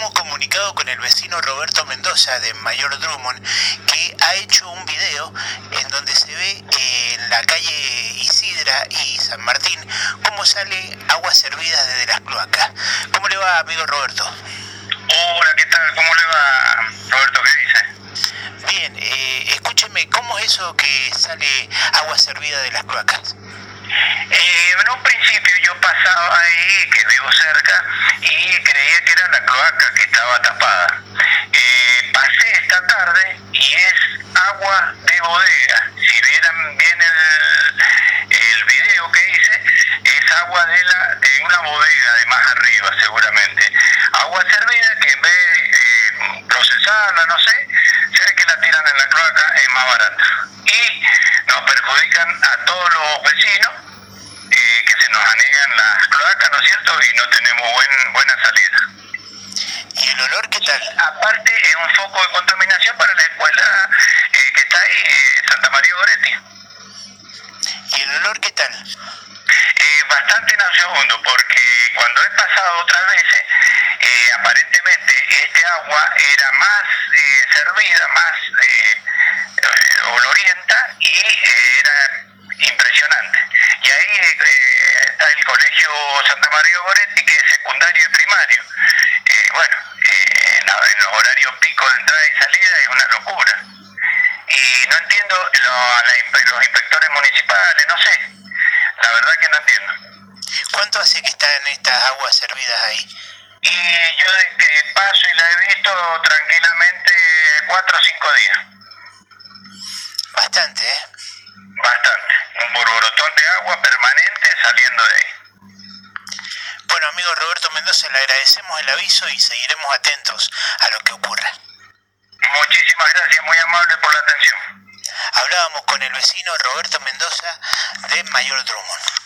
estamos comunicados con el vecino Roberto Mendoza de Mayor Drummond, que ha hecho un video en donde se ve en la calle Isidra y San Martín cómo sale agua servida desde las cloacas. ¿Cómo le va, amigo Roberto? Hola, ¿qué tal? ¿Cómo le va, Roberto? ¿Qué dice? Bien, eh, escúcheme, ¿cómo es eso que sale agua servida de las cloacas? Eh, en un principio yo pasaba ahí, que vivo cerca, y creía que era cloaca que estaba tapada. Eh, pasé esta tarde y es agua de bodega. Si vieran bien el, el video que hice, es agua de, la, de una bodega de más arriba seguramente. Agua servida que en vez de eh, procesarla, no sé, se ve que la tiran en la cloaca, es más barata. Y nos perjudican a todos los vecinos eh, que se nos anegan las cloacas, ¿no es cierto? Y no tenemos buen, buena salida. ¿Y el olor qué tal? Aparte, es un foco de contaminación para la escuela eh, que está ahí, eh, Santa María Goretti. ¿Y el olor qué tal? Eh, bastante nauseabundo, porque cuando he pasado otras veces, eh, aparentemente este agua era más eh, servida, más olorienta y era impresionante. Y ahí eh, está el colegio Santa María Goretti, que es secundario y primario. Eh, bueno, eh, en, la- en los horarios pico de entrada y salida es una locura. Y no entiendo lo- la los inspectores municipales, no sé. La verdad que no entiendo. ¿Cuánto hace que están estas aguas servidas ahí? Y yo que paso y la he visto tranquilamente cuatro o cinco días. Bastante, ¿eh? Bastante. Un borborotón de agua permanente saliendo de ahí. Bueno, amigo Roberto Mendoza, le agradecemos el aviso y seguiremos atentos a lo que ocurra. Muchísimas gracias, muy amable por la atención. Hablábamos con el vecino Roberto Mendoza de Mayor Drummond.